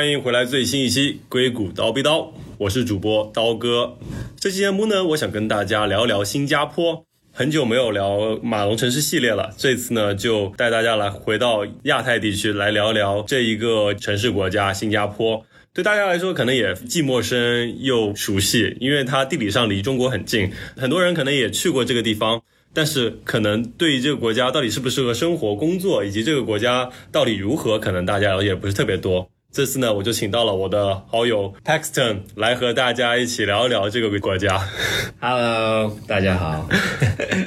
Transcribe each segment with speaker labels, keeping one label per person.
Speaker 1: 欢迎回来最新一期《硅谷刀逼刀》，我是主播刀哥。这期节目呢，我想跟大家聊聊新加坡。很久没有聊马龙城市系列了，这次呢，就带大家来回到亚太地区来聊聊这一个城市国家——新加坡。对大家来说，可能也既陌生又熟悉，因为它地理上离中国很近，很多人可能也去过这个地方。但是，可能对于这个国家到底适不适合生活、工作，以及这个国家到底如何，可能大家了解不是特别多。这次呢，我就请到了我的好友 Paxton 来和大家一起聊一聊这个国家。
Speaker 2: Hello，大家好。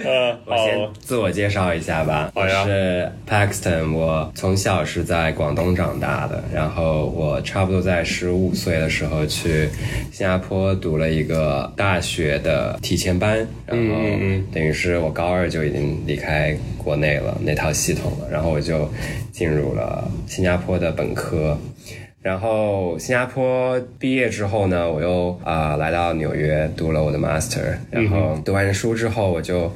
Speaker 1: 呃，
Speaker 2: 我先自我介绍一下吧。
Speaker 1: 好呀。
Speaker 2: 我是 Paxton，我从小是在广东长大的，然后我差不多在十五岁的时候去新加坡读了一个大学的提前班，然后等于是我高二就已经离开国内了那套系统了，然后我就进入了新加坡的本科。然后新加坡毕业之后呢，我又啊来到纽约读了我的 master，然后读完书之后我就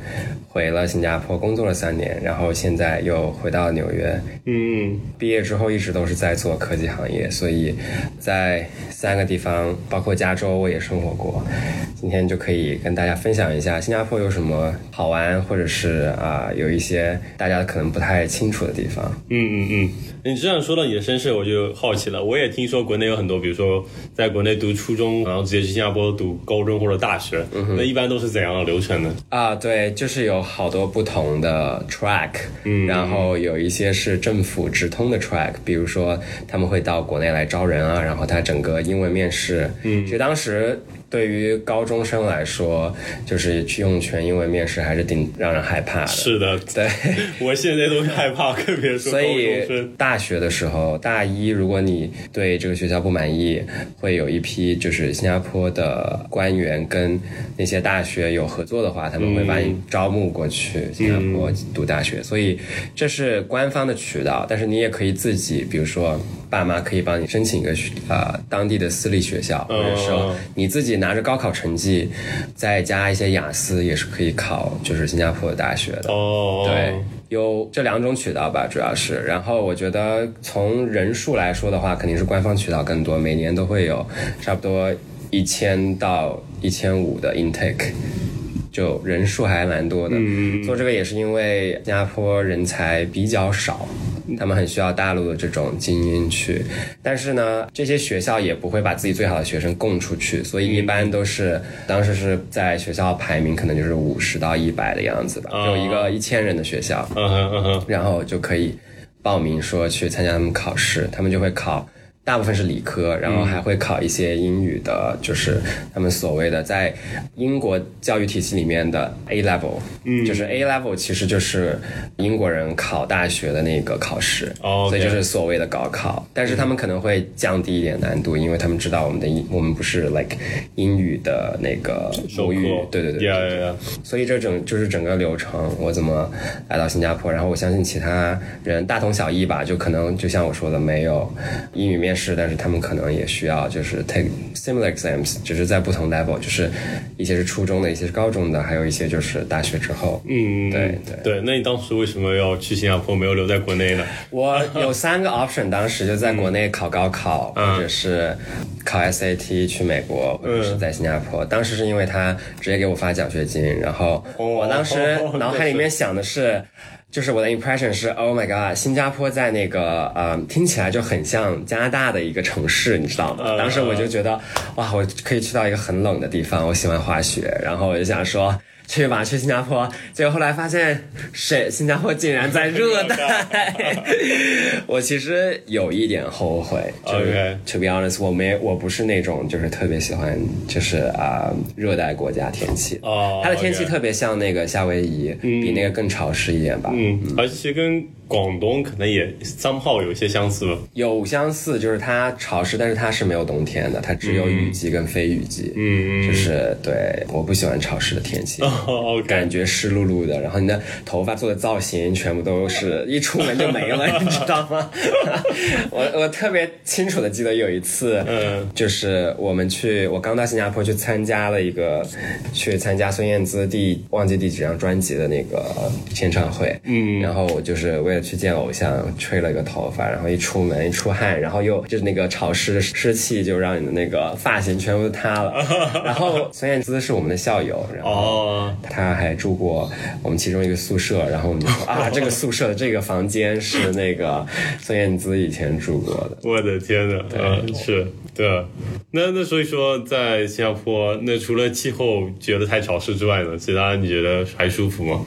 Speaker 2: 回了新加坡工作了三年，然后现在又回到纽约。
Speaker 1: 嗯，
Speaker 2: 毕业之后一直都是在做科技行业，所以在三个地方，包括加州我也生活过。今天就可以跟大家分享一下新加坡有什么好玩，或者是啊有一些大家可能不太清楚的地方。
Speaker 1: 嗯嗯嗯。你这样说到你的身世，我就好奇了。我也听说国内有很多，比如说在国内读初中，然后直接去新加坡读高中或者大学，那一般都是怎样的流程呢？
Speaker 2: 啊，对，就是有好多不同的 track，嗯，然后有一些是政府直通的 track，比如说他们会到国内来招人啊，然后他整个英文面试，嗯，其实当时。对于高中生来说，就是去用全英文面试还是挺让人害怕的。
Speaker 1: 是的，
Speaker 2: 对，
Speaker 1: 我现在都害怕，特别是
Speaker 2: 所以大学的时候，大一如果你对这个学校不满意，会有一批就是新加坡的官员跟那些大学有合作的话，他们会把你招募过去新加坡读大学。所以这是官方的渠道，但是你也可以自己，比如说爸妈可以帮你申请一个呃当地的私立学校，或者说你自己。拿着高考成绩，再加一些雅思，也是可以考，就是新加坡的大学的。
Speaker 1: 哦，
Speaker 2: 对，有这两种渠道吧，主要是。然后我觉得从人数来说的话，肯定是官方渠道更多，每年都会有差不多一千到一千五的 intake，就人数还蛮多的。
Speaker 1: 嗯
Speaker 2: 做这个也是因为新加坡人才比较少。他们很需要大陆的这种精英去，但是呢，这些学校也不会把自己最好的学生供出去，所以一般都是当时是在学校排名可能就是五十到一百的样子吧，有一个一千人的学校，然后就可以报名说去参加他们考试，他们就会考。大部分是理科，然后还会考一些英语的，就是他们所谓的在英国教育体系里面的 A level，嗯，就是 A level 其实就是英国人考大学的那个考试，
Speaker 1: 哦，
Speaker 2: 所以就是所谓的高考。但是他们可能会降低一点难度，因为他们知道我们的英我们不是 like 英语的那个母语，对对对，所以这整就是整个流程，我怎么来到新加坡，然后我相信其他人大同小异吧，就可能就像我说的，没有英语面。是，但是他们可能也需要就是 take similar exams，只是在不同 level，就是一些是初中的，一些是高中的，还有一些就是大学之后。
Speaker 1: 嗯，
Speaker 2: 对对
Speaker 1: 对。那你当时为什么要去新加坡，没有留在国内呢？
Speaker 2: 我有三个 option，当时就在国内考高考，或者是考 SAT 去美国，或者是在新加坡。当时是因为他直接给我发奖学金，然后我当时脑海里面想的是。就是我的 impression 是，Oh my god，新加坡在那个呃，听起来就很像加拿大的一个城市，你知道吗？当时我就觉得，哇，我可以去到一个很冷的地方，我喜欢滑雪，然后我就想说。去吧，去新加坡。结果后来发现，谁新加坡竟然在热带。我其实有一点后悔。
Speaker 1: OK。
Speaker 2: To be honest，我没，我不是那种就是特别喜欢就是啊热带国家天气。
Speaker 1: 哦。
Speaker 2: 它的天气特别像那个夏威夷，比那个更潮湿一点吧。
Speaker 1: 嗯。而且跟。广东可能也三号有一些相似吧，
Speaker 2: 有相似，就是它潮湿，但是它是没有冬天的，它只有雨季跟非雨季。
Speaker 1: 嗯
Speaker 2: 嗯，就是对，我不喜欢潮湿的天气，哦感觉湿漉漉的，然后你的头发做的造型全部都是一出门就没了，你知道吗？我我特别清楚的记得有一次，
Speaker 1: 嗯，
Speaker 2: 就是我们去，我刚到新加坡去参加了一个，去参加孙燕姿第忘记第几张专辑的那个签唱会，
Speaker 1: 嗯，
Speaker 2: 然后我就是为了去见偶像，吹了一个头发，然后一出门一出汗，然后又就是那个潮湿的湿气就让你的那个发型全部都塌了。然后孙燕姿是我们的校友，然后
Speaker 1: 哦，
Speaker 2: 他还住过我们其中一个宿舍，然后我们就说啊，这个宿舍的这个房间是那个孙燕姿以前住过的。
Speaker 1: 我的天呐，嗯，是对啊。那那所以说，在新加坡，那除了气候觉得太潮湿之外呢，其他你觉得还舒服吗？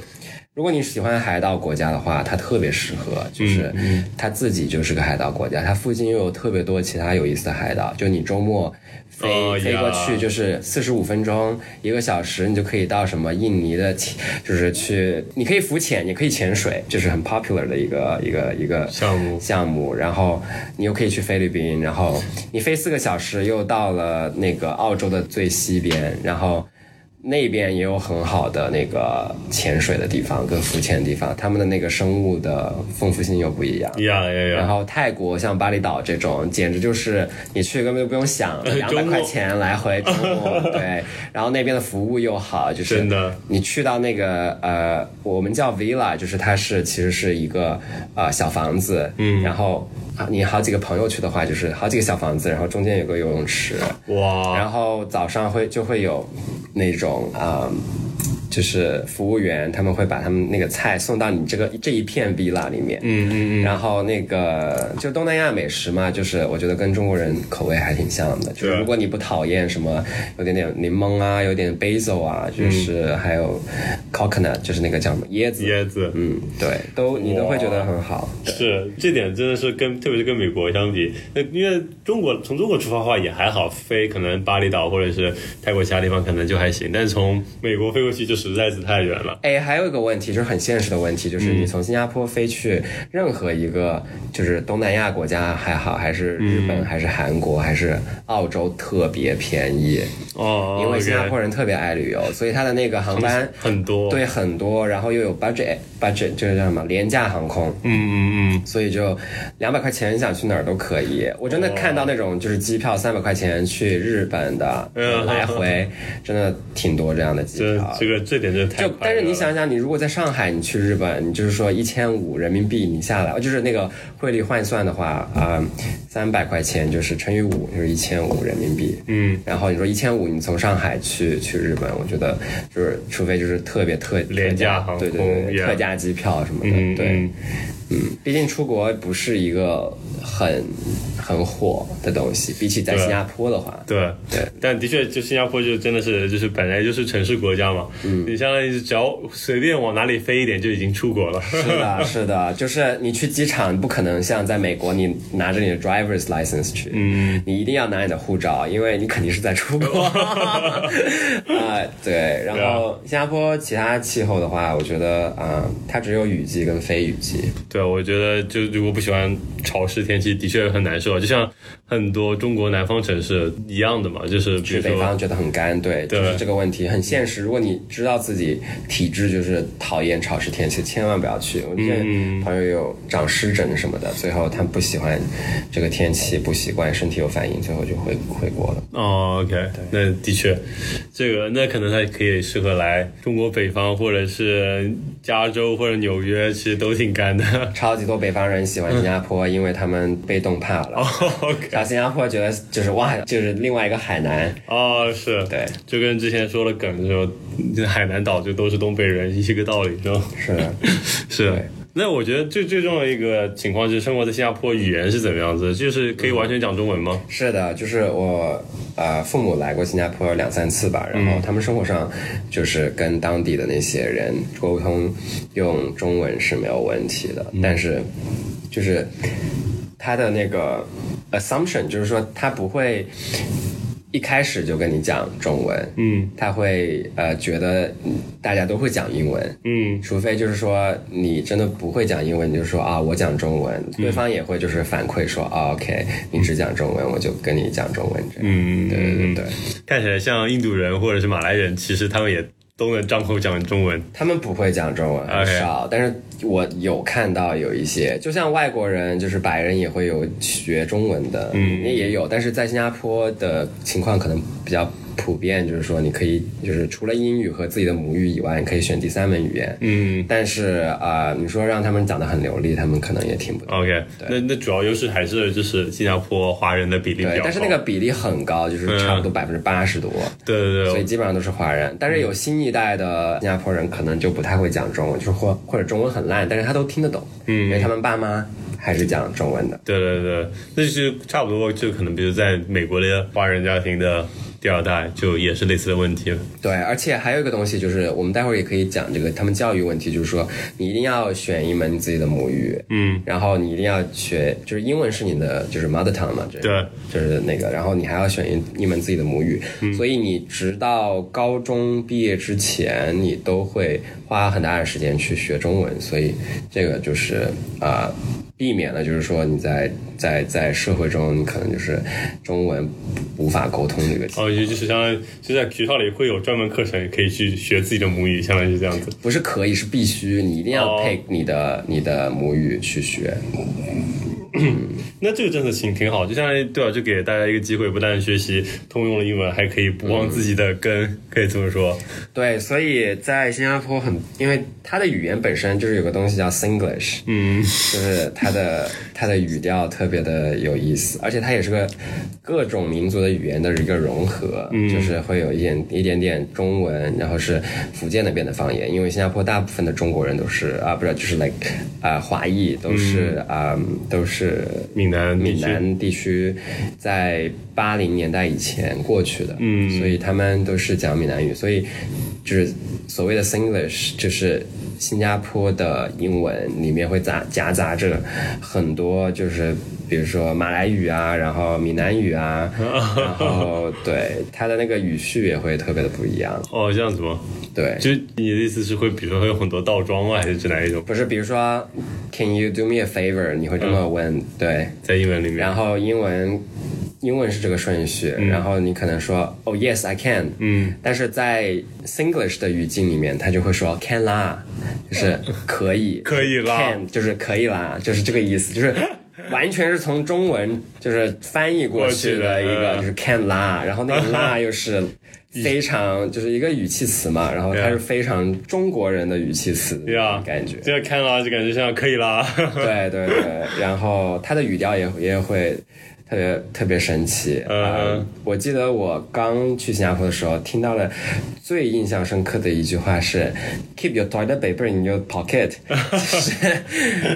Speaker 2: 如果你喜欢海岛国家的话，它特别适合，就是它自己就是个海岛国家，它附近又有特别多其他有意思的海岛，就你周末飞、
Speaker 1: 哦
Speaker 2: 飞过去就是四十五分钟一个小时，你就可以到什么印尼的，就是去你可以浮潜，也可以潜水，就是很 popular 的一个一个一个
Speaker 1: 项目
Speaker 2: 项目，然后你又可以去菲律宾，然后你飞四个小时又到了那个澳洲的最西边，然后那边也有很好的那个潜水的地方跟浮潜的地方，他们的那个生物的丰富性又不一样。
Speaker 1: 呀呀呀！
Speaker 2: 然后泰国像巴厘岛这种，简直就是你去根本就不用想，两百块钱来回周末，对。然后那边的服务又好，就是
Speaker 1: 真的
Speaker 2: 你去到那个呃，我们叫 villa，就是它是其实是一个呃小房子，嗯，然后啊你好几个朋友去的话，就是好几个小房子，然后中间有个游泳池，
Speaker 1: 哇，
Speaker 2: 然后早上会就会有那种啊。就是服务员，他们会把他们那个菜送到你这个这一片 villa 里面，
Speaker 1: 嗯嗯嗯，
Speaker 2: 然后那个就东南亚美食嘛，就是我觉得跟中国人口味还挺像的。就是如果你不讨厌什么有点点柠檬啊，有点 basil 啊，就是还有 coconut，就是那个叫什么椰子，
Speaker 1: 椰子，
Speaker 2: 嗯，对，都你都会觉得很好。
Speaker 1: 是这点真的是跟特别是跟美国相比，那因为中国从中国出发的话也还好，飞可能巴厘岛或者是泰国其他地方可能就还行，但是从美国飞过去就实在是太远了。
Speaker 2: 哎，还有一个问题就是很现实的问题，就是
Speaker 1: 嗯
Speaker 2: 你从新加坡飞去任何一个就是东南亚国家还好，还是日
Speaker 1: 嗯
Speaker 2: 本，还是韩国，还是澳洲，特别便宜，
Speaker 1: 哦，
Speaker 2: 因为新加坡人特别爱旅游，所以他的那个航班
Speaker 1: 很多，
Speaker 2: 对很多，然后又有 budget budget 就是叫什么廉价航空。
Speaker 1: 嗯嗯嗯，
Speaker 2: 所以就两百块钱，你想去哪儿都可以。我真的看到那种就是机票三百块钱去日本的
Speaker 1: 嗯
Speaker 2: 来回，真的挺多这样的机票。
Speaker 1: 这个这点真的太
Speaker 2: 就但是你想想，你如果在上海，你去日本，你就是说一千五人民币你下来，就是那个汇率换算的话，啊、三百块钱就是乘以五，就是一千五人民币。
Speaker 1: 嗯，
Speaker 2: 然后你说一千五，你从上海去去日本，我觉得就是除非就是特别特
Speaker 1: 廉价航空
Speaker 2: 对对对，特价机票什么的，
Speaker 1: 嗯
Speaker 2: 对。
Speaker 1: 嗯。
Speaker 2: 嗯，毕竟出国不是一个很很火的东西，比起在新加坡的话，
Speaker 1: 对。
Speaker 2: 对，
Speaker 1: 但的确，就新加坡就真的是就是本来就是城市国家嘛，嗯，你相当于只要随便往哪里飞一点就已经出国了。
Speaker 2: 是的，是的，就是你去机场，不可能像在美国，你拿着你的 driver's license 去，嗯，你一定要拿你的护照，因为你肯定是在出国。啊、对，然后新加坡其他气候的话，我觉得啊、它只有雨季跟非雨季。
Speaker 1: 对，我觉得就如果不喜欢潮湿天气，的确很难受。就像很多中国南方城市一样的嘛，就是
Speaker 2: 去，北方觉得很干，对，
Speaker 1: 对
Speaker 2: 就是这个问题很现实。如果你知道自己体质就是讨厌潮湿天气，千万不要去。我见
Speaker 1: 嗯
Speaker 2: 朋友有长湿疹什么的，最后他不喜欢这个天气，不习惯，身体有反应，最后就回回国了。
Speaker 1: 哦，OK，那的确，这个那可能他可以适合来中国北方或者是加州或者纽约，其实都挺干的。
Speaker 2: 超级多北方人喜欢新加坡，因为他们被冻怕了。然后新加坡觉得就是哇，就是另外一个海南。
Speaker 1: 哦，是，
Speaker 2: 对，
Speaker 1: 就跟之前说的梗说，这海南岛就都是东北人一个道理，是吧？
Speaker 2: 是的，
Speaker 1: 是
Speaker 2: 对。
Speaker 1: 那我觉得最最重要的一个情况是，生活在新加坡语言是怎么样子？就是可以完全讲中文吗？
Speaker 2: 是的，就是我呃父母来过新加坡两三次吧，然后他们生活上就是跟当地的那些人沟通用中文是没有问题的，但是就是他的那个 assumption 就是说他不会。一开始就跟你讲中文，
Speaker 1: 嗯。
Speaker 2: 他会呃觉得嗯大家都会讲英文，
Speaker 1: 嗯。
Speaker 2: 除非就是说你真的不会讲英文，你就说啊我讲中文，对方也会就是反馈说啊 OK 你只讲中文，我就跟你讲中文这样。
Speaker 1: 嗯，
Speaker 2: 对对对对，
Speaker 1: 看起来像印度人或者是马来人，其实他们也都能张口讲中文。
Speaker 2: 他们不会讲中文，很少。但是我有看到有一些，就像外国人，就是白人也会有学中文的，嗯，也也有。但是在新加坡的情况可能比较普遍，就是说你可以就是除了英语和自己的母语以外，你可以选第三门语言。
Speaker 1: 嗯
Speaker 2: 但是啊、呃你说让他们讲的很流利，他们可能也听不懂。
Speaker 1: ，OK，那那主要优势还是就是新加坡华人的比例比较高，，
Speaker 2: 对但是那个比例很高，就是差不多百分之八十多。
Speaker 1: 对对对，
Speaker 2: 所以基本上都是华人，但是有新一代的新加坡人可能就不太会讲中文，就是或或者中文很烂，但是他都听得懂，嗯，因为他们爸妈还是讲中文的。
Speaker 1: 对对对，那就是差不多，就可能比如在美国的华人家庭的第二代，就也是类似的问题了。
Speaker 2: 对，而且还有一个东西就是，我们待会儿也可以讲这个他们教育问题，就是说你一定要选一门你自己的母语，
Speaker 1: 嗯，
Speaker 2: 然后你一定要学，就是英文是你的就是 mother tongue 嘛，这
Speaker 1: 对，
Speaker 2: 就是那个，然后你还要选一一门自己的母语，所以你直到高中毕业之前，你都会花很大的时间去学中文，所以这个就是啊。避免了，就是说你在在在社会中，你可能就是中文无法沟通这个情况
Speaker 1: 哦，也就是相当于就在学校里会有专门课程，可以去学自己的母语，相当于是这样子。
Speaker 2: 不是可以，是必须，你一定要
Speaker 1: 哦
Speaker 2: 配你的、你的母语去学。
Speaker 1: 那这个政策挺挺好，就相当于对吧、就给大家一个机会，不但学习通用的英文，还可以不忘自己的根，可以这么说。
Speaker 2: 对，所以在新加坡很，因为它的语言本身就是有个东西叫 Singlish，
Speaker 1: 嗯，
Speaker 2: 就是它的它的语调特别的有意思，而且他也是个各种民族的语言的一个融合，就是会有一点一点点中文，然后是福建那边的方言，因为新加坡大部分的中国人都是啊，不是就是 like 啊、华裔都是啊、都是
Speaker 1: 闽南
Speaker 2: 闽南地区在八零年代以前过去的，
Speaker 1: 嗯
Speaker 2: 所以他们都是讲闽南语，所以就是所谓的 Singlish，就是新加坡的英文里面会杂夹杂着很多，就是比如说马来语啊，然后闽南语啊，然后对它的那个语序也会特别的不一样，
Speaker 1: 哦，这样子吗？
Speaker 2: 对。
Speaker 1: 就你的意思是会，比如说会有很多倒装吗？还是指哪一种？
Speaker 2: 不是，比如说，Can you do me a favor？你会这么问，对，
Speaker 1: 在英文里面？
Speaker 2: 然后英文英文是这个顺序，然后你可能说哦 yes I can，
Speaker 1: 嗯，
Speaker 2: 但是在 Singlish 的语境里面，他就会说 can 啦，就是可以，
Speaker 1: 可以啦
Speaker 2: ，can 就是可以啦，就是这个意思，就是。完全是从中文就是翻译过去的一个，就是 can 啦，然后那个 啦又是非常就是一个语气词嘛，然后它是非常中国人的语气词
Speaker 1: 对啊，
Speaker 2: 感觉，
Speaker 1: 这样看啦，就感觉像可以啦。
Speaker 2: 对对对，然后他的语调也也会特别特别神奇。
Speaker 1: 嗯。
Speaker 2: 呃我记得我刚去新加坡的时候，听到了最印象深刻的一句话是 “Keep your toilet paper in your pocket”，就是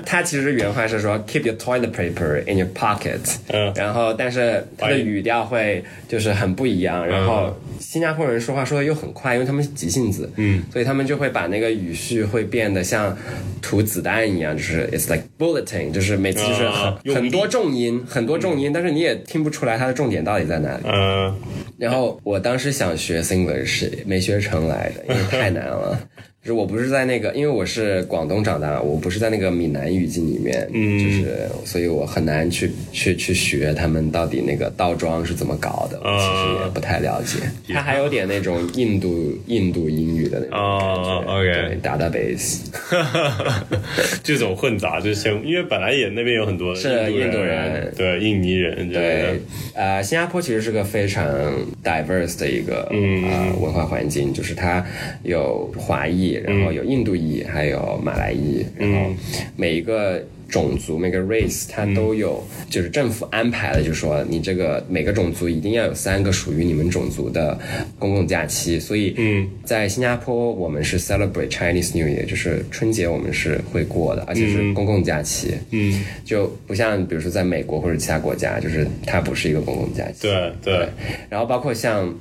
Speaker 2: 他其实原话是说 “Keep your toilet paper in your pocket”，
Speaker 1: 嗯。
Speaker 2: 然后但是他的语调会就是很不一样，然后新加坡人说话说的又很快，因为他们是急性子，嗯，所以他们就会把那个语序会变得像吐子弹一样，就是 it's like bulleting，就是每次就是很多重音，很多重音，但是你也听不出来它的重点到底在哪里。
Speaker 1: 嗯，
Speaker 2: 然后我当时想学 Singlish，没学成来的，因为太难了。就是我不是在那个，因为我是广东长大，我不是在那个闽南语境里面，嗯，就是所以我很难去去去学他们到底那个倒装是怎么搞的，我其实也不太了解。他还有点那种印度印度英语的那种
Speaker 1: 哦
Speaker 2: 感觉对，database。
Speaker 1: 这种混杂，就是像因为本来也那边有很多
Speaker 2: 是
Speaker 1: 印
Speaker 2: 印度人。
Speaker 1: 对印尼人
Speaker 2: 对，呃，新加坡其实是个非常 diverse 的一个、
Speaker 1: 嗯。
Speaker 2: 呃文化环境，就是它有华裔，然后有印度裔，还有马来裔，然后每一个。种族每个 race 它都有，就是政府安排的，就是说你这个每个种族一定要有三个属于你们种族的公共假期，所以
Speaker 1: 嗯，
Speaker 2: 在新加坡我们是 celebrate Chinese New Year，就是春节我们是会过的，而且是公共假期，
Speaker 1: 嗯，
Speaker 2: 就不像比如说在美国或者其他国家，就是它不是一个公共假期。
Speaker 1: 对。对，
Speaker 2: 然后包括像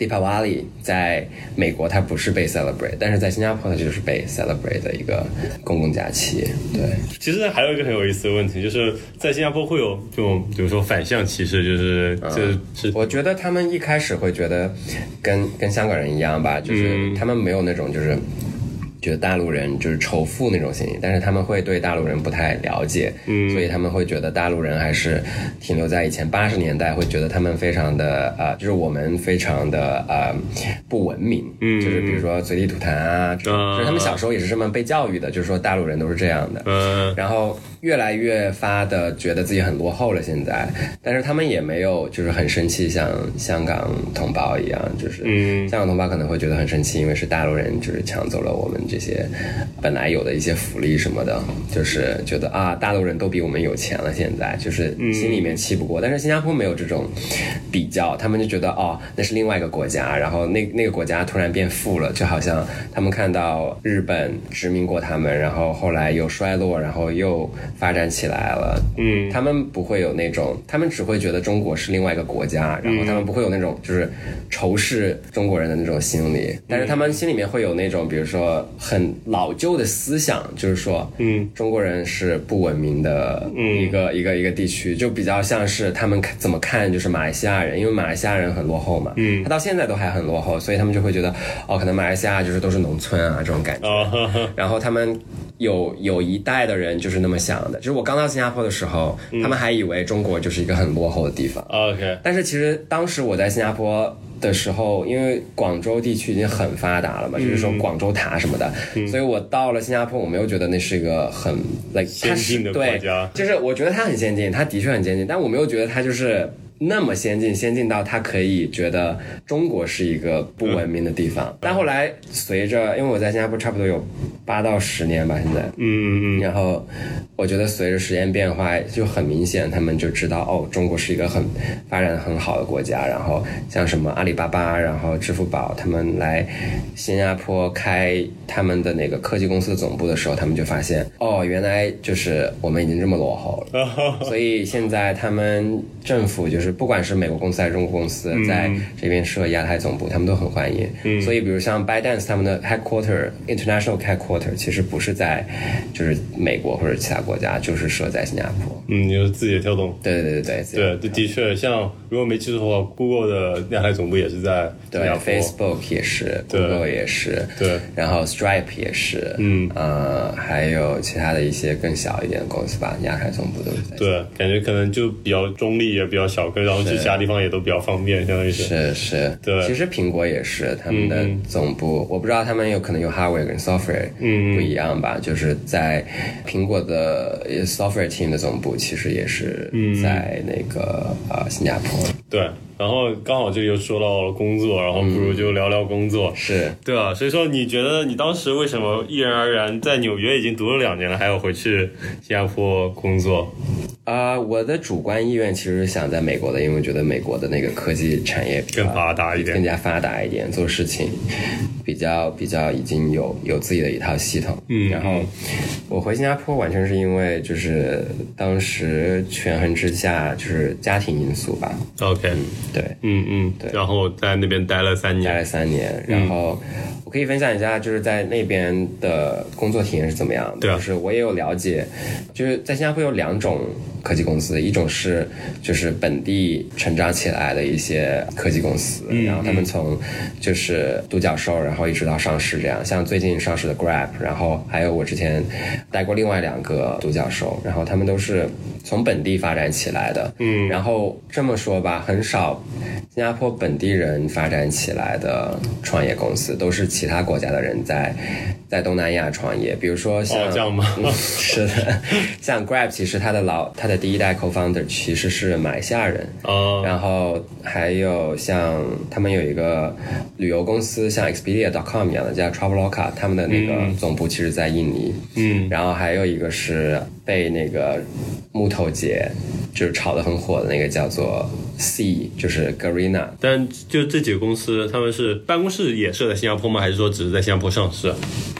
Speaker 2: Deepavali，在美国它不是被 celebrate，但是在新加坡它就是被 celebrate 的一个公共假期。对，
Speaker 1: 其实还有一个很有意思的问题，就是在新加坡会有这种，比如说反向歧视，就是就是
Speaker 2: 我觉得他们一开始会觉得跟跟香港人一样吧，就是他们没有那种就是。觉得大陆人就是仇富那种心理，但是他们会对大陆人不太了解，嗯，所以他们会觉得大陆人还是停留在以前八十年代，会觉得他们非常的呃，就是我们非常的呃不文明，嗯，就是比如说随地吐痰啊，就是他们小时候也是这么被教育的，就是说大陆人都是这样的，
Speaker 1: 嗯。
Speaker 2: 然后越来越发的觉得自己很落后了。现在，但是他们也没有就是很生气，像香港同胞一样，就是
Speaker 1: 嗯
Speaker 2: 香港同胞可能会觉得很生气，因为是大陆人就是抢走了我们这些本来有的一些福利什么的，就是觉得啊，大陆人都比我们有钱了，现在就是心里面气不过。但是新加坡没有这种比较，他们就觉得哦，那是另外一个国家，然后那那个国家突然变富了，就好像他们看到日本殖民过他们，然后后来又衰落，然后又发展起来了。
Speaker 1: 嗯，
Speaker 2: 他们不会有那种，他们只会觉得中国是另外一个国家，然后他们不会有那种就是仇视中国人的那种心理，但是他们心里面会有那种，比如说很老旧的思想，就是说，
Speaker 1: 嗯，
Speaker 2: 中国人是不文明的一个、一个一个地区，就比较像是他们看怎么看就是马来西亚人，因为马来西亚人很落后嘛，嗯，他到现在都还很落后，所以他们就会觉得，哦，可能马来西亚就是都是农村啊这种感觉，然后他们有有一代的人就是那么想的，就是我刚到新加坡的时候，他们还以为中国就是一个很落后的地方
Speaker 1: ，OK，
Speaker 2: 但是其实当时我在新加坡的时候，因为广州地区已经很发达了嘛，就是说广州塔什么的，所以我到了新加坡，我没有觉得那是一个很 like
Speaker 1: 先进的国家。
Speaker 2: 对，就是我觉得它很先进，它的确很先进，但我没有觉得它就是。那么先进，先进到他可以觉得中国是一个不文明的地方。但后来随着，因为我在新加坡差不多有八到十年吧，现在，
Speaker 1: 嗯嗯嗯，
Speaker 2: 然后我觉得随着时间变化，就很明显，他们就知道哦，中国是一个很发展得很好的国家。然后像什么阿里巴巴，然后支付宝，他们来新加坡开他们的那个科技公司的总部的时候，他们就发现哦，原来就是我们已经这么落后了。所以现在他们政府就是不管是美国公司还是中国公司，在这边设亚太总部，他们都很欢迎。所以比如像 ByteDance 他们的 headquarter international headquarter 其实不是在就是美国或者其他国家，就是设在新加坡。
Speaker 1: 嗯，就是字节跳动。
Speaker 2: 对对对对
Speaker 1: 对，的的确，像如果没记错的话，Google 的亚太总部也是在新
Speaker 2: 对
Speaker 1: 加坡。
Speaker 2: ，Facebook 也是，Google 也是，
Speaker 1: 对，
Speaker 2: 然后 Stripe 也是，
Speaker 1: 嗯
Speaker 2: 呃，还有其他的一些更小一点的公司吧，亚太总部都是在。
Speaker 1: 对，感觉可能就比较中立，也比较小个，然后去其他地方也都比较方便，相当于是。
Speaker 2: 是是，
Speaker 1: 对。
Speaker 2: 其实苹果也是他们的总部，我不知道他们有可能有 hardware 跟 software
Speaker 1: 嗯
Speaker 2: 不一样吧，就是在苹果的 software team 的总部其实也是在那个呃新加坡，
Speaker 1: 对，然后刚好这又说到了工作，然后不如就聊聊工作。
Speaker 2: 是
Speaker 1: 对啊，所以说你觉得你当时为什么毅然而然在纽约已经读了两年了，还要回去新加坡工作？
Speaker 2: 啊、我的主观意愿其实是想在美国的，因为我觉得美国的那个科技产业
Speaker 1: 更发达一点
Speaker 2: 更加发达一点，做事情比较比较已经有有自己的一套系统。
Speaker 1: 嗯
Speaker 2: 然后我回新加坡完全是因为就是当时权衡之下就是家庭因素吧
Speaker 1: ，OK，
Speaker 2: 对，
Speaker 1: 嗯嗯，
Speaker 2: 对。
Speaker 1: 然后在那边待了三年。待。
Speaker 2: 了三年，然后我可以分享一下，就是在那边的工作体验是怎么样的。
Speaker 1: 对啊
Speaker 2: 就是我也有了解，就是在新加坡有两种科技公司，一种是就是本地成长起来的一些科技公司，然后他们从就是独角兽，然后一直到上市这样，像最近上市的 Grab，然后还有我之前带过另外两个独角兽，然后他们都是从本地发展起来的。嗯，然后这么说吧，很少新加坡本地人发展起来的创业公司，都是其他国家的人在在东南亚创业，比如说像、
Speaker 1: 哦这样吗？
Speaker 2: 嗯是的，像 Grab 其实他的老他的第一代 co-founder 其实是马来西亚人，
Speaker 1: 啊，
Speaker 2: 然后还有像他们有一个旅游公司，像 Expedia.com 一样的叫 Traveloka，他们的那个总部其实在印尼。
Speaker 1: 嗯，
Speaker 2: 然后还有一个是被那个木头姐就是炒得很火的那个叫做 C，就是 Garena。
Speaker 1: 但就这几个公司，他们是办公室也设在新加坡吗？还是说只是在新加坡上市？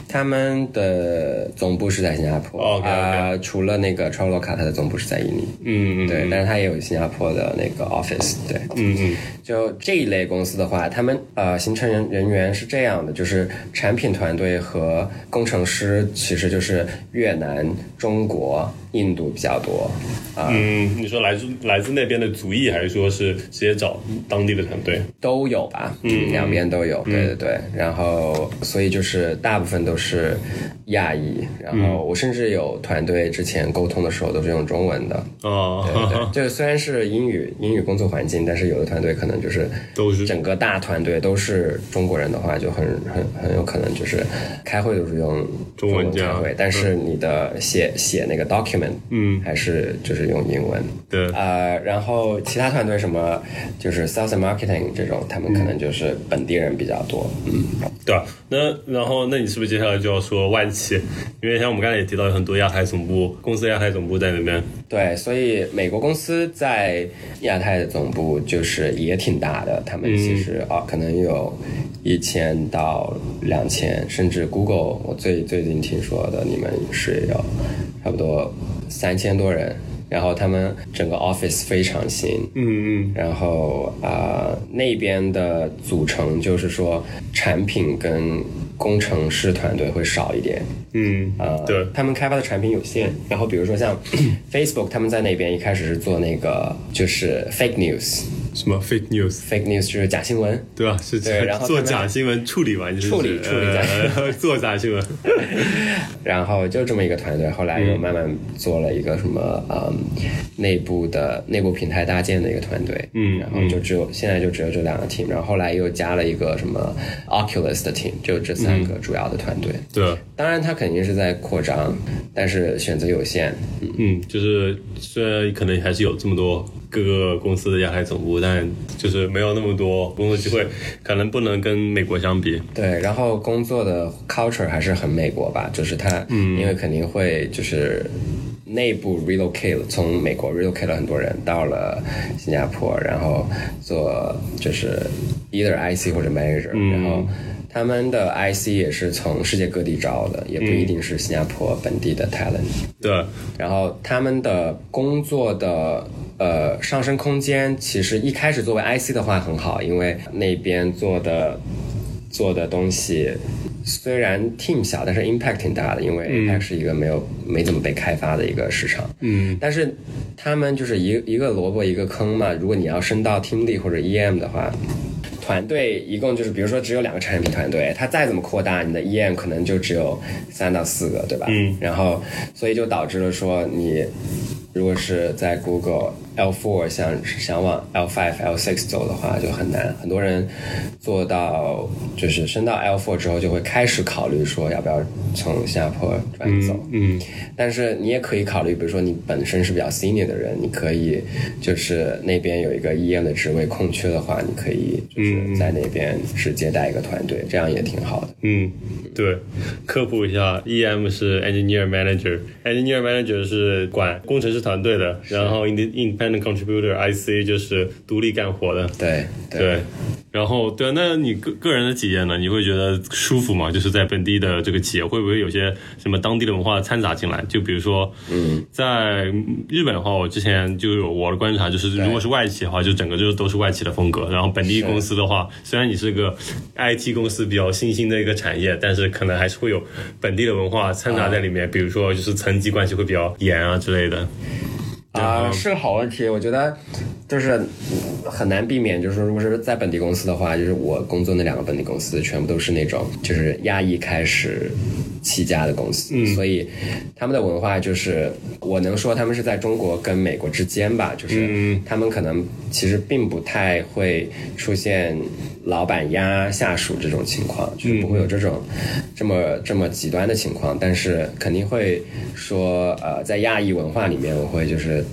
Speaker 2: 他们的总部是在新加坡，啊、除了那个 Traveloka，它的总部是在印尼。
Speaker 1: 嗯嗯，
Speaker 2: 对，但是它也有新加坡的那个 office，对，
Speaker 1: 嗯嗯
Speaker 2: 就这一类公司的话，他们呃形成人人员是这样的，就是产品团队和工程师其实就是越南、中国、印度比较多啊、
Speaker 1: 嗯，你说来自来自那边的族裔，还是说是直接找当地的团队？
Speaker 2: 都有吧，嗯，两边都有，对对对。然后所以就是大部分都是亚裔，然后我甚至有团队之前沟通的时候都是用中文的。
Speaker 1: 哦，
Speaker 2: 对对，就虽然是英语英语工作环境，但是有的团队可能就是
Speaker 1: 都是。
Speaker 2: 整个大团队都是中国人的话，就很很很有可能就是开会都是用
Speaker 1: 中文
Speaker 2: 开会，但是你的写写那个 document，
Speaker 1: 嗯，
Speaker 2: 还是就是用英文。
Speaker 1: 对，
Speaker 2: 呃，然后其他团队什么就是 sales and marketing 这种，他们可能就是本地人比较多。嗯，
Speaker 1: 对吧？那然后，那你是不是接下来就要说外企？因为像我们刚才也提到，有很多亚太总部公司，亚太总部在那边。
Speaker 2: 对，所以美国公司在亚太的总部就是也挺大的，他们其实啊、可能有一千到两千，甚至 Google 我最最近听说的，你们是有差不多三千多人，然后他们整个 office 非常新，
Speaker 1: 嗯嗯，
Speaker 2: 然后啊、那边的组成就是说产品跟工程师团队会少一点，
Speaker 1: 嗯，
Speaker 2: 呃，
Speaker 1: 对，
Speaker 2: 他们开发的产品有限。然后比如说像 Facebook，他们在那边一开始是做那个就是 fake news，fake
Speaker 1: 什么 fake news？fake
Speaker 2: news 就是假新闻。
Speaker 1: 对吧？是
Speaker 2: 对然后
Speaker 1: 做假新闻处理完就是
Speaker 2: 处理处理假新闻
Speaker 1: 呃 做假新闻。
Speaker 2: 然后就这么一个团队，后来又慢慢做了一个什么嗯内部的内部平台搭建的一个团队，
Speaker 1: 嗯
Speaker 2: 然后就只有现在就只有这两个 team，然后后来又加了一个什么 Oculus 的 team，就这三个主要的团队。
Speaker 1: 对，
Speaker 2: 当然，它肯定是在扩张，但是选择有限。
Speaker 1: 嗯，就是虽然可能还是有这么多各个公司的亚太总部，但就是没有那么多工作机会，可能不能跟美国相比。
Speaker 2: 对，然后工作的 culture 还是很美国吧，就是它，因为肯定会就是内部 relocate 从美国 relocate 了很多人到了新加坡，然后做就是 either IC 或者 manager，、然后他们的 IC 也是从世界各地招的，也不一定是新加坡本地的 talent。
Speaker 1: 对，
Speaker 2: 然后他们的工作的呃上升空间，其实一开始作为 IC 的话很好，因为那边做的做的东西虽然 team 小，但是 impact 挺大的，因为 impact 是一个没有、没怎么被开发的一个市场。
Speaker 1: 嗯，
Speaker 2: 但是他们就是一一个萝卜一个坑嘛，如果你要升到 team lead 或者 EM 的话。团队一共就是，比如说只有两个产品团队，它再怎么扩大，你的 EM 可能就只有三到四个，对吧？
Speaker 1: 嗯。
Speaker 2: 然后，所以就导致了说，你如果是在 Google L4 想想往 L5、L6 走的话，就很难。很多人做到就是升到 L4 之后，就会开始考虑说要不要从新加坡转走。
Speaker 1: 嗯
Speaker 2: 但是你也可以考虑，比如说你本身是比较 senior 的人，你可以就是那边有一个 EM 的职位空缺的话，你可以就是在那边是接待一个团队，这样也挺好的。
Speaker 1: 嗯，对，科普一下，EM 是 Engineer Manager，Engineer Manager 是管工程师团队的，然后 Inde- Independent Contributor IC 就是独立干活的。
Speaker 2: 对
Speaker 1: 对，然后对，那你个个人的体验呢？你会觉得舒服吗？就是在本地的这个企业，会不会有些什么当地的文化掺杂进来？就比如说，嗯，在日本的话，我之前就有我的观察，就是如果是外企的话，就整个就都是外企的风格。然后本地公司的话，虽然你是个 IT 公司比较新兴的一个产业，但是可能还是会有本地的文化掺杂在里面。比如说，就是层级关系会比较严啊之类的。
Speaker 2: 啊、是个好问题。我觉得就是很难避免，就是如果是在本地公司的话，就是我工作那两个本地公司全部都是那种就是亚裔开始起家的公司，所以他们的文化就是我能说他们是在中国跟美国之间吧，就是他们可能其实并不太会出现老板压下属这种情况，就是不会有这种这么这么极端的情况，但是肯定会说呃，在亚裔文化里面，我会就是。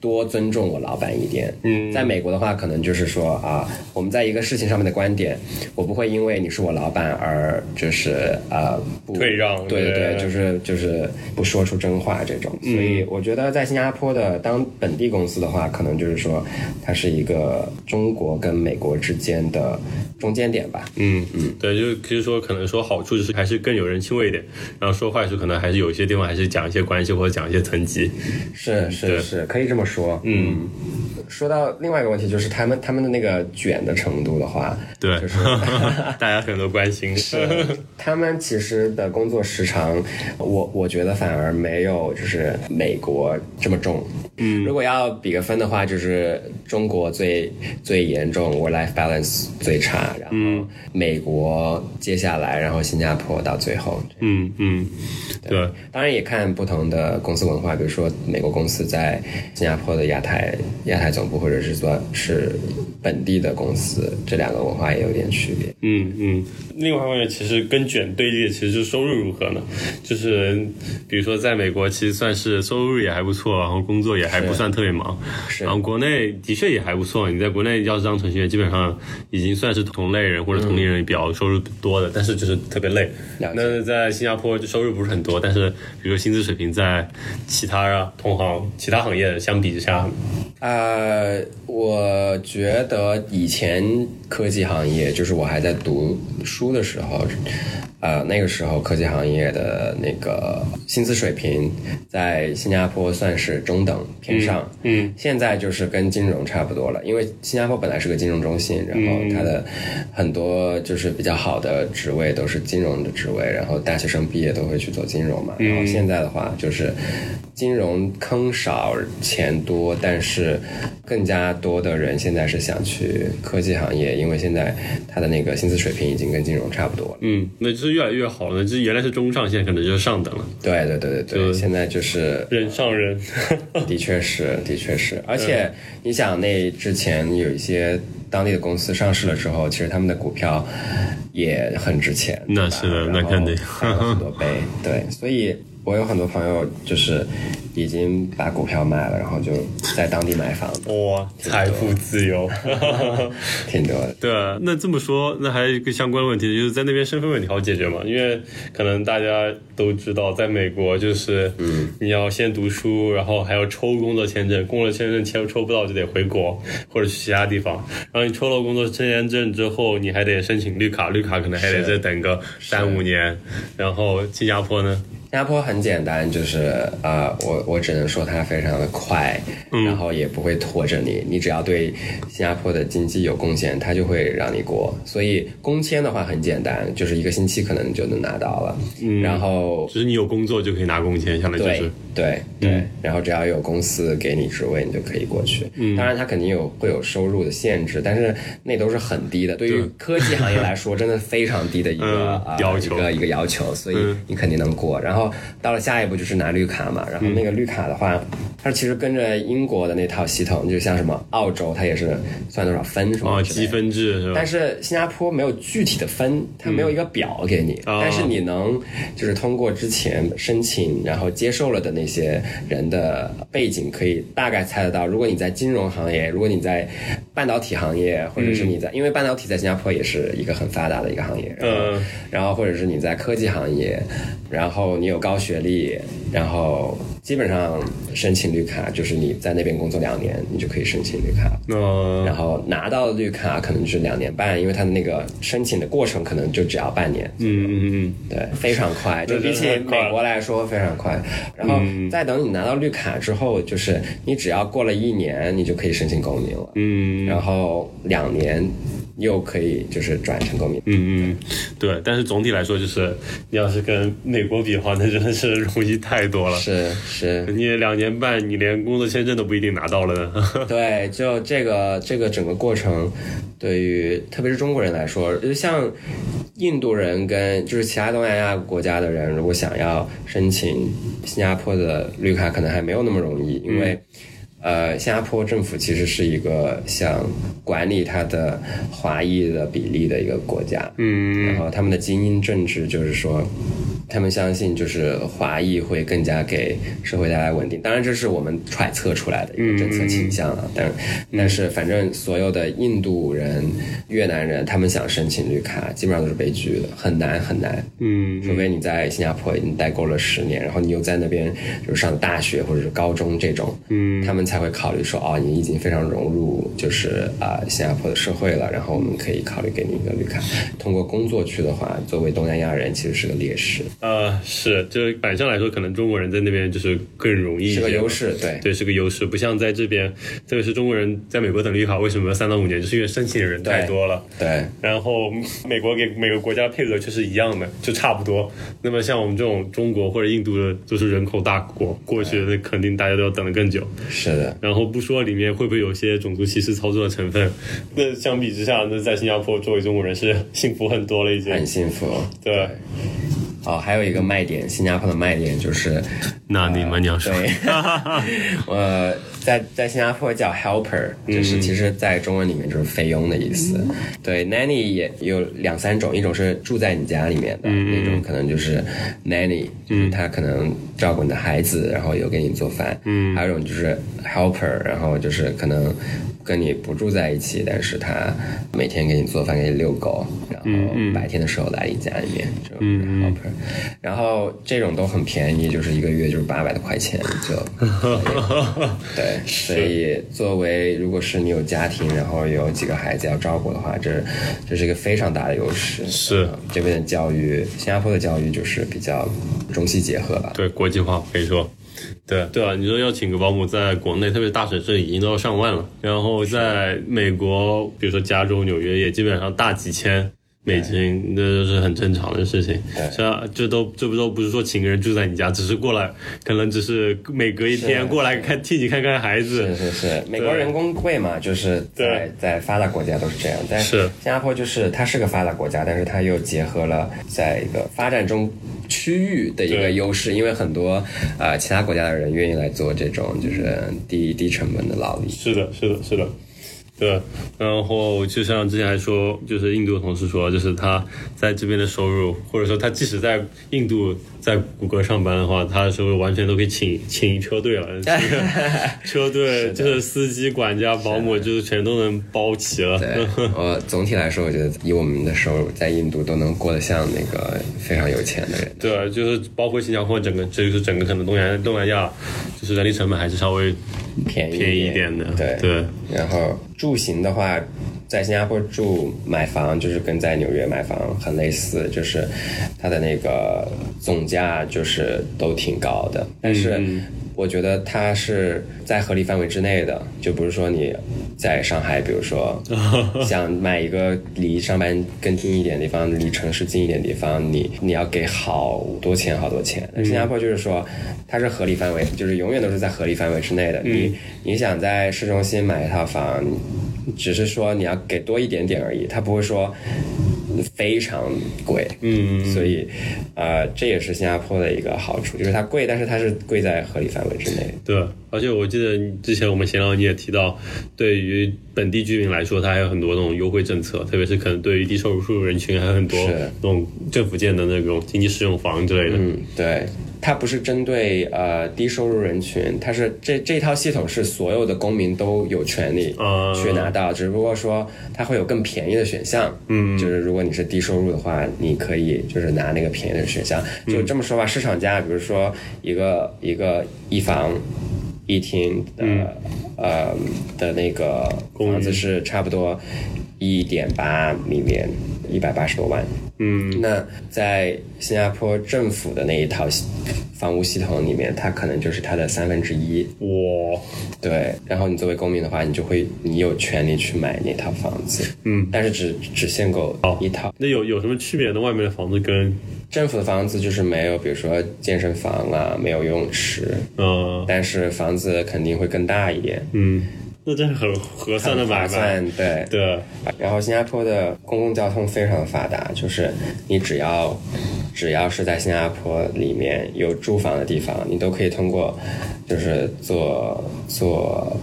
Speaker 2: 多尊重我老板一点。嗯，在美国的话，可能就是说啊，我们在一个事情上面的观点，我不会因为你是我老板而就是呃不
Speaker 1: 退让
Speaker 2: 对对
Speaker 1: 对
Speaker 2: 对，就是就是不说出真话这种。所以我觉得在新加坡的当本地公司的话，可能就是说它是一个中国跟美国之间的中间点吧。
Speaker 1: 嗯嗯，对，就是其实说可能说好处就是还是更有人情味一点，然后说坏处可能还是有些地方还是讲一些关系或者讲一些层级。
Speaker 2: 是是是，可以这么说。说嗯。说到另外一个问题，就是他们他们的那个卷的程度的话，
Speaker 1: 对，
Speaker 2: 就是
Speaker 1: 大家很多关心。
Speaker 2: 是他们其实的工作时长，我我觉得反而没有就是美国这么重。嗯，如果要比个分的话，就是中国最最严重，work-life balance 最差，然后美国接下来，然后新加坡到最后。
Speaker 1: 嗯嗯，对，
Speaker 2: 当然也看不同的公司文化，比如说美国公司在新加坡的亚太亚太总部，或者是说是本地的公司，这两个文化也有点区别。
Speaker 1: 嗯嗯，另外一方面，其实跟卷对立的其实就是收入如何呢？就是比如说在美国，其实算是收入也还不错，然后工作也还不算特别忙，
Speaker 2: 是
Speaker 1: 然后国内的确也还不错。你在国内要是当程序员，基本上已经算是同类人或者同龄人比较收入多的，但是就是特别累。那在新加坡就收入不是很多，但是比如说薪资水平在其他啊同行其他行业相比之下，
Speaker 2: 呃，我觉得以前科技行业，就是我还在读书的时候，呃，那个时候科技行业的那个薪资水平在新加坡算是中等偏上，
Speaker 1: 嗯，
Speaker 2: 现在就是跟金融差不多了，因为新加坡本来是个金融中心，然后它的很多就是比较好的职位都是金融的职位，然后大学生毕业都会去做金融嘛，然后现在的话就是金融坑少钱多，但是更加多的人现在是想去科技行业，因为现在他的那个薪资水平已经跟金融差不多了。
Speaker 1: 嗯，那就是越来越好了。就是原来是中上，现在可能就是上等了，
Speaker 2: 对对对对对，现在就是
Speaker 1: 人上人。
Speaker 2: 的确是，的确是，而且你想，那之前有一些当地的公司上市了之后，其实他们的股票也很值钱。
Speaker 1: 那是的那肯定
Speaker 2: 翻了很多倍。对，所以我有很多朋友就是已经把股票卖了，然后就在当地买房，
Speaker 1: 哇，财富自由。
Speaker 2: 挺多的。
Speaker 1: 对啊，那这么说，那还有一个相关的问题，就是在那边身份问题好解决吗？因为可能大家都知道，在美国就是，嗯，你要先读书，然后还要抽工作签证，工作签证签抽不到就得回国或者去其他地方。然后你抽了工作签证之后，你还得申请绿卡，绿卡可能还得再等个三五年。然后新加坡呢？
Speaker 2: 新加坡很简单，就是呃，我我只能说它非常的快，然后也不会拖着你，你只要对新加坡的经济有贡献，它就会让你过。所以工签的话很简单，就是一个星期可能就能拿到了，然后
Speaker 1: 就是你有工作就可以拿工签，相当于就
Speaker 2: 对
Speaker 1: 是。
Speaker 2: 对对，然后只要有公司给你职位，你就可以过去。当然，它肯定有会有收入的限制，但是那都是很低的。对于科技行业来说，真的非常低的一个、
Speaker 1: 嗯
Speaker 2: 啊
Speaker 1: 要求
Speaker 2: 一个一个要求，所以你肯定能过。然后到了下一步就是拿绿卡嘛，然后那个绿卡的话，它其实跟着英国的那套系统，就像什么澳洲，它也是算多少分什么的
Speaker 1: 积分制是吧
Speaker 2: 但？是新加坡没有具体的分，它没有一个表给你，
Speaker 1: 哦
Speaker 2: 但是你能就是通过之前申请然后接受了的那些人的背景，可以大概猜得到。如果你在金融行业，如果你在半导体行业，或者是你在，因为半导体在新加坡也是一个很发达的一个行业，
Speaker 1: 嗯
Speaker 2: 然后或者是你在科技行业，然后你有高学历，然后基本上申请绿卡就是你在那边工作两年，你就可以申请绿卡。
Speaker 1: 嗯
Speaker 2: 然后拿到绿卡可能就是两年半，因为它的那个申请的过程可能就只要半年，
Speaker 1: 嗯嗯嗯
Speaker 2: 对，非常快，就比起美国来说非常快。然后再等你拿到绿卡之后，就是你只要过了一年，你就可以申请公民了，
Speaker 1: 嗯
Speaker 2: 然后两年又可以就是转成公民。
Speaker 1: 嗯嗯，对。但是总体来说，就是你要是跟美国比的话，那真的是 容易太多了。
Speaker 2: 是是，
Speaker 1: 你两年半，你连工作签证都不一定拿到了呢。
Speaker 2: 对，就这个这个整个过程，对于特别是中国人来说，就像印度人跟就是其他东南亚国家的人，如果想要申请新加坡的绿卡，可能还没有那么容易，因为。呃，新加坡政府其实是一个想管理它的华裔的比例的一个国家，
Speaker 1: 嗯
Speaker 2: 然后他们的精英政治就是说，他们相信就是华裔会更加给社会带来稳定。当然，这是我们揣测出来的一个政策倾向啊。但但是反正所有的印度人、越南人，他们想申请绿卡，基本上都是被拒的，很难很难。
Speaker 1: 嗯
Speaker 2: 除非你在新加坡已经待够了十年，然后你又在那边就是上大学或者是高中这种，嗯，他们才会考虑说，哦，你已经非常融入就是啊、新加坡的社会了，然后我们可以考虑给你一个绿卡。通过工作去的话，作为东南亚人其实是个劣势。
Speaker 1: 呃，是，就是板上来说，可能中国人在那边就是更容易一些，
Speaker 2: 是个优势，对，
Speaker 1: 对，是个优势，不像在这边，特别是中国人在美国等绿卡，为什么三到五年？就是因为申请的人太多了。
Speaker 2: 对，
Speaker 1: 然后美国给每个国家配额却是一样的，就差不多。那么像我们这种中国或者印度的，都是人口大国，过去那肯定大家都要等得更久。
Speaker 2: 是的。
Speaker 1: 然后不说里面会不会有些种族歧视操作的成分，那相比之下，那在新加坡作为中国人是幸福很多了，已经
Speaker 2: 很幸福。
Speaker 1: 对。
Speaker 2: 哦，还有一个卖点，新加坡的卖点就是，
Speaker 1: 那你们要说，
Speaker 2: 对，呃，在在新加坡叫 helper，就是其实，在中文里面就是菲佣的意思。对，nanny 也有两三种，一种是住在你家里面的那种，可能就是 nanny，嗯，他可能照顾你的孩子，然后有给你做饭。嗯，还有一种就是 helper，然后就是可能。跟你不住在一起，但是他每天给你做饭，给你遛狗，然后白天的时候来你家里面，就 helper，然后这种都很便宜，就是一个月就是八百多块钱就，对，所以作为如果是你有家庭，然后有几个孩子要照顾的话，这这是一个非常大的优势。
Speaker 1: 是
Speaker 2: 这边的教育，新加坡的教育就是比较中西结合吧？
Speaker 1: 对，国际化可以说。对对啊，你说要请个保姆，在国内特别大城市已经都要上万了，然后在美国，比如说加州、纽约，也基本上大几千。美金，那都是很正常的事情。是啊，这都这不都不是说请个人住在你家，只是过来，可能只是每隔一天过来看替你看看孩子。
Speaker 2: 是是是，美国人工贵嘛，就是在在发达国家都是这样。但
Speaker 1: 是新
Speaker 2: 加坡就是它是个发达国家，但是它又结合了在一个发展中区域的一个优势，因为很多呃其他国家的人愿意来做这种就是低低成本的劳力。
Speaker 1: 是的，是的，是的。对，然后就像之前还说，就是印度的同事说，就是他在这边的收入，或者说他即使在印度在谷歌上班的话，他的收入完全都可以请请车队了，车队就是司机、管家、保姆，就是全都能包齐了。
Speaker 2: 我总体来说，我觉得以我们的收入，在印度都能过得像那个非常有钱的人。
Speaker 1: 对，就是包括新加坡整个，这就是整个可能东南东南亚，就是人力成本还是稍微
Speaker 2: 便宜
Speaker 1: 便宜一点的。
Speaker 2: 对
Speaker 1: 对，
Speaker 2: 然后。住行的话，在新加坡住买房就是跟在纽约买房很类似，就是它的那个总价就是都挺高的，但是。我觉得它是在合理范围之内的，就不是说你在上海，比如说 想买一个离上班更近一点的地方，离城市近一点的地方，你你要给好多钱好多钱。新加坡就是说它是合理范围，就是永远都是在合理范围之内的。你你想在市中心买一套房，只是说你要给多一点点而已，它不会说。非常贵，嗯，所以，呃，这也是新加坡的一个好处，就是它贵，但是它是贵在合理范围之内。
Speaker 1: 对，而且我记得之前我们闲聊你也提到，对于本地居民来说，它还有很多那种优惠政策，特别是可能对于低收入人群，还有很多那种政府建的那种经济适用房之类的。
Speaker 2: 嗯，对。它不是针对呃低收入人群，它是这这套系统是所有的公民都有权利去拿到，只不过说它会有更便宜的选项，嗯，就是如果你是低收入的话，你可以就是拿那个便宜的选项，就这么说吧，市场价，比如说一个一个一房一厅的呃的那个房子是差不多一点八米面，一百八十多万。嗯，那在新加坡政府的那一套房屋系统里面，它可能就是它的三分之一。
Speaker 1: 哇，
Speaker 2: 对。然后你作为公民的话，你就会你有权利去买那套房子。嗯，但是只只限购一套。
Speaker 1: 那有有什么区别呢？外面的房子跟
Speaker 2: 政府的房子就是没有，比如说健身房啊，没有游泳池。嗯，但是房子肯定会更大一点。
Speaker 1: 嗯。那真是很合算的买卖，
Speaker 2: 对
Speaker 1: 对。
Speaker 2: 然后新加坡的公共交通非常发达，就是你只要只要是在新加坡里面有住房的地方，你都可以通过就是坐坐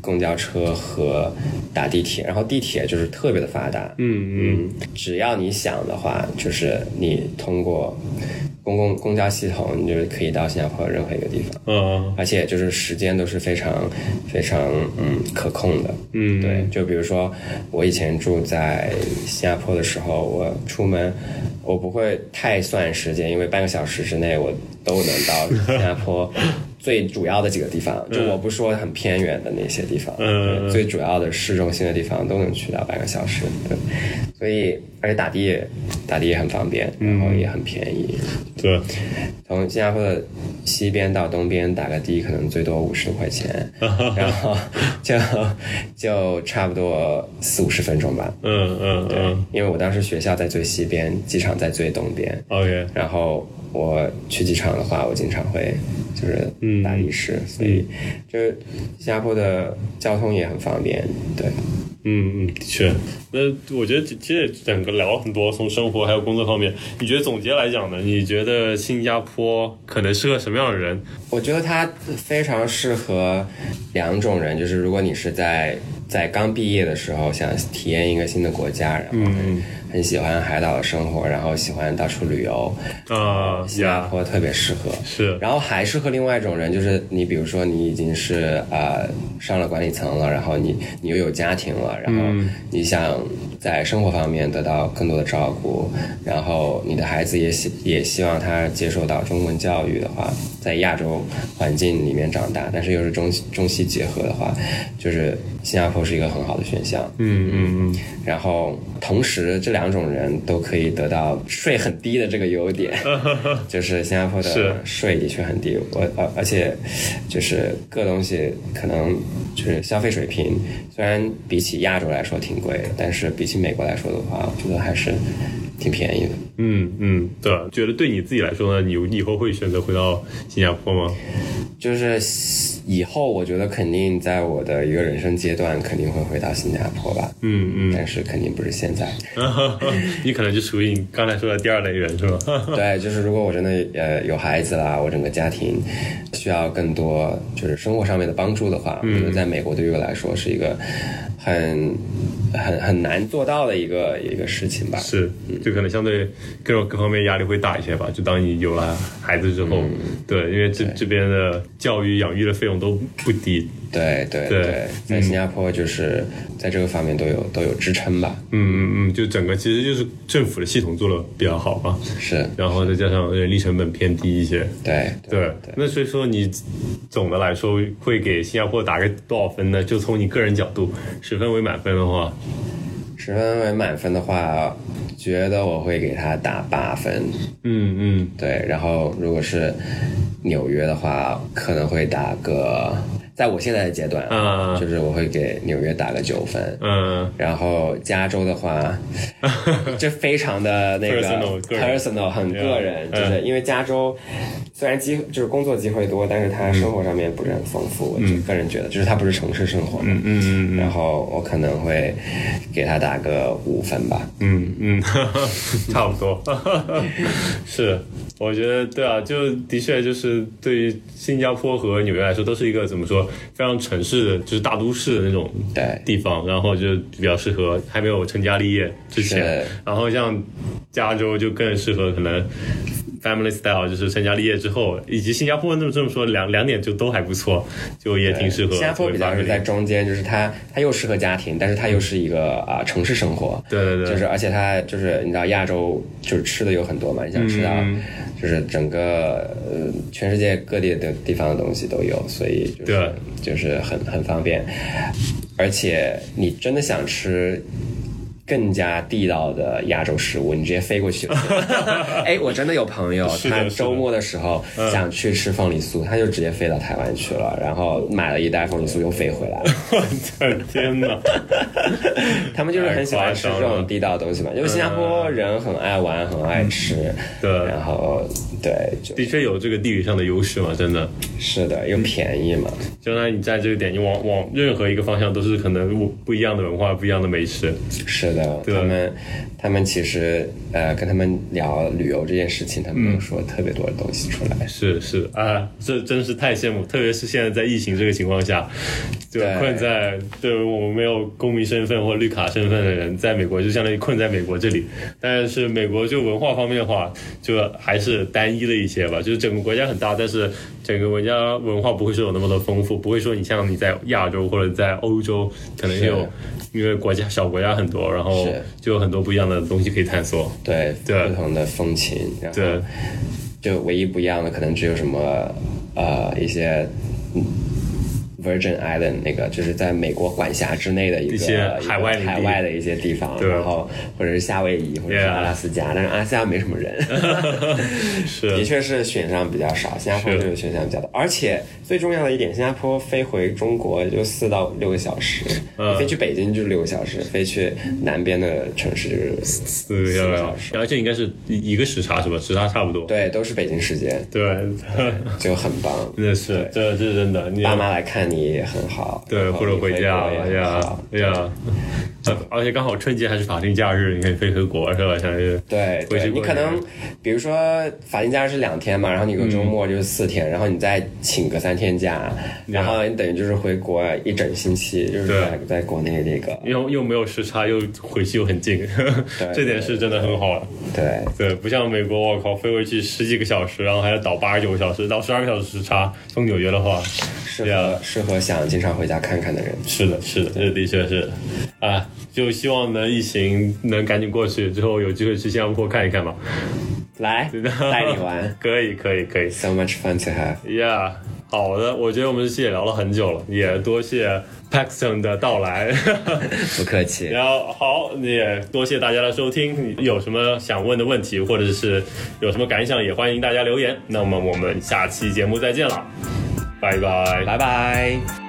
Speaker 2: 公交车和打地铁，然后地铁就是特别的发达，嗯嗯，只要你想的话，就是你通过。公共公交系统，你就是可以到新加坡任何一个地方，嗯，而且就是时间都是非常非常嗯可控的，嗯，对，就比如说我以前住在新加坡的时候，我出门我不会太算时间，因为半个小时之内我都能到新加坡最主要的几个地方，就我不说很偏远的那些地方，
Speaker 1: 嗯
Speaker 2: 最主要的市中心的地方都能去到半个小时，对，所以而且打的也打的也很方便，然后也很便宜，
Speaker 1: 对，
Speaker 2: 从新加坡的西边到东边打个的可能最多五十多块钱，然后就就差不多四五十分钟吧，
Speaker 1: 嗯嗯对
Speaker 2: 因为我当时学校在最西边，机场在最东边
Speaker 1: ，，OK，
Speaker 2: 然后我去机场的话，我经常会就是打的士，所以就是新加坡的交通也很方便，对。
Speaker 1: 嗯嗯，的确。那我觉得其实整个聊了很多，从生活还有工作方面，你觉得总结来讲呢？你觉得新加坡可能适合什么样的人？
Speaker 2: 我觉得它非常适合两种人，就是如果你是在在刚毕业的时候想体验一个新的国家，然后很、很喜欢海岛的生活，然后喜欢到处旅游，
Speaker 1: 啊
Speaker 2: 新加，坡特别适合。
Speaker 1: 是，
Speaker 2: 然后还适合另外一种人，就是你比如说你已经是呃上了管理层了，然后你你又有家庭了，然后你想在生活方面得到更多的照顾，然后你的孩子也希也希望他接受到中文教育的话，在亚洲环境里面长大，但是又是中西中西结合的话，就是新加坡是一个很好的选项。
Speaker 1: 嗯嗯嗯，
Speaker 2: 然后同时这两种人都可以得到税很低的这个优点，就是新加坡的税的确很低，我而而且就是各东西可能就是消费水平虽然比起亚洲来说挺贵的，但是比起美国来说的话，我觉得还是挺便宜的。
Speaker 1: 嗯嗯，对，觉得对你自己来说呢，你以后会选择回到新加坡吗？
Speaker 2: 就是以后我觉得肯定在我的一个人生阶段肯定会回到新加坡吧，
Speaker 1: 嗯嗯，
Speaker 2: 但是肯定不是现在。
Speaker 1: 你可能就属于你刚才说的第二类人是吧？
Speaker 2: 对，就是如果我真的呃有孩子啦，我整个家庭需要更多就是生活上面的帮助的话，我觉得在美国对于我来说是一个很很很难做到的一个一个事情吧。
Speaker 1: 是，就可能相对各种各方面压力会大一些吧。就当你有了孩子之后，对，因为这这边的教育养育的费用都不低。
Speaker 2: 对对
Speaker 1: 对
Speaker 2: 在新加坡就是在这个方面都有都有支撑吧。
Speaker 1: 嗯嗯嗯，就整个其实就是政府的系统做的比较好嘛，
Speaker 2: 是，
Speaker 1: 然后再加上人力成本偏低一些。
Speaker 2: 对
Speaker 1: 对，那所以说你总的来说会给新加坡打个多少分呢？就从你个人角度，十分为满分的话，
Speaker 2: 十分为满分的话，觉得我会给他打八分。
Speaker 1: 嗯嗯
Speaker 2: 对，然后如果是纽约的话，可能会打个，在我现在的阶段
Speaker 1: 啊
Speaker 2: 就是我会给纽约打个九分。
Speaker 1: 嗯
Speaker 2: 然后加州的话，这非常的那个
Speaker 1: Personal，
Speaker 2: 很个人就是
Speaker 1: 嗯
Speaker 2: 因为加州虽然机就是工作机会多，但是他生活上面不是很丰富。我个人觉得，就是他不是城市生活嘛。
Speaker 1: 嗯嗯嗯
Speaker 2: 然后我可能会给他打个五分吧。
Speaker 1: 嗯嗯，差不多，是，我觉得对啊，就的确就是对于新加坡和纽约来说，都是一个怎么说非常城市的，就是大都市的那种地方，然后就比较适合还没有成家立业之前，然后像加州就更适合可能。Family style 就是成家立业之后，以及新加坡那么这么说两两点就都还不错，就也挺适合。
Speaker 2: 新加坡比较是在中间，就是它它又适合家庭，但是它又是一个啊、城市生活。
Speaker 1: 对对对，
Speaker 2: 就是而且它就是你知道亚洲就是吃的有很多嘛，你想吃到
Speaker 1: 嗯
Speaker 2: 就是整个呃全世界各地的地方的东西都有，所以就是
Speaker 1: 对
Speaker 2: 就是很很方便，而且你真的想吃。更加地道的亚洲食物，你直接飞过去就行。哎，我真的有朋友，他周末的时候想去吃凤梨酥，他就直接飞到台湾去了，然后买了一袋凤梨酥又飞回来了。
Speaker 1: 我 的天哪！
Speaker 2: 他们就是很喜欢吃这种地道的东西嘛，因为新加坡人很爱玩，很爱吃，
Speaker 1: 对
Speaker 2: 然后对，
Speaker 1: 的确有这个地理上的优势嘛，真的。
Speaker 2: 是的，又便宜嘛，
Speaker 1: 相当于你在这个点，你往往任何一个方向都是可能不不一样的文化，不一样的美食。
Speaker 2: 是的，
Speaker 1: 对
Speaker 2: 他们他们其实呃跟他们聊旅游这件事情，他们能说特别多的东西出来。
Speaker 1: 是是啊，这真是太羡慕，特别是现在在疫情这个情况下，就
Speaker 2: 对
Speaker 1: 困在对我们没有公民身份或绿卡身份的人，在美国就相当于困在美国这里。但是美国就文化方面的话，就还是单一了一些吧，就是整个国家很大，但是整个文家文化不会说有那么的丰富，不会说你像你在亚洲或者在欧洲可能有，因为国家小国家很多，然后
Speaker 2: 是
Speaker 1: 就有很多不一样的东西可以探索。
Speaker 2: 对，
Speaker 1: 对
Speaker 2: 不同的风情，然后
Speaker 1: 对
Speaker 2: 就唯一不一样的可能只有什么呃一些。嗯 Virgin Island 那个就是在美国管辖之内的一个
Speaker 1: 一些海外
Speaker 2: 海外的一些地方，
Speaker 1: 对。
Speaker 2: 然后或者是夏威夷或者是阿拉斯加，但是阿拉斯加没什么人，的确是选项比较少，新加坡
Speaker 1: 是
Speaker 2: 这个选项比较多，而且最重要的一点，新加坡飞回中国也就四到六个小时，
Speaker 1: 嗯。
Speaker 2: 飞去北京就是六个小时，飞去南边的城市就是
Speaker 1: 四个小
Speaker 2: 小时，
Speaker 1: 时而且应该是一个时差是吧？时差差不多。
Speaker 2: 对，都是北京时间，
Speaker 1: 对，
Speaker 2: 就很棒。
Speaker 1: 真的是，这这是真的。你
Speaker 2: 爸妈来看你也很好，
Speaker 1: 对，或者
Speaker 2: 回
Speaker 1: 回家，呀
Speaker 2: 好，
Speaker 1: 哎呀，呃而且刚好春节还是法定假日，你可以飞回国是吧？相当于
Speaker 2: 对对，
Speaker 1: 回去
Speaker 2: 你可能比如说法定假日是两天嘛，然后你个周末就是四天，然后你再请个三天假，然后你等于就是回国一整星期，就是在在国内那个。
Speaker 1: 又又没有时差，又回去又很近，这点是真的很好。了。
Speaker 2: 对。
Speaker 1: 对，不像美国，我靠，飞回去十几个小时，然后还要倒八十九个小时，倒十二个小时时差。从纽约的话，
Speaker 2: 适
Speaker 1: 对啊
Speaker 2: 合适合想经常回家看看的人。
Speaker 1: 是的，是的，这的确是，啊，就希望能疫情能赶紧过去，之后有机会去新加坡看一看吧。
Speaker 2: 来带你玩
Speaker 1: 可以，可以，可以。
Speaker 2: ，so much fun to have。
Speaker 1: Yeah，好的，我觉得我们这期也聊了很久了，也多谢 Paxton 的到来。
Speaker 2: 不客气，
Speaker 1: 然后好，也多谢大家的收听。有什么想问的问题，或者是有什么感想，也欢迎大家留言。那么我们下期节目再见了，拜拜。
Speaker 2: 拜拜。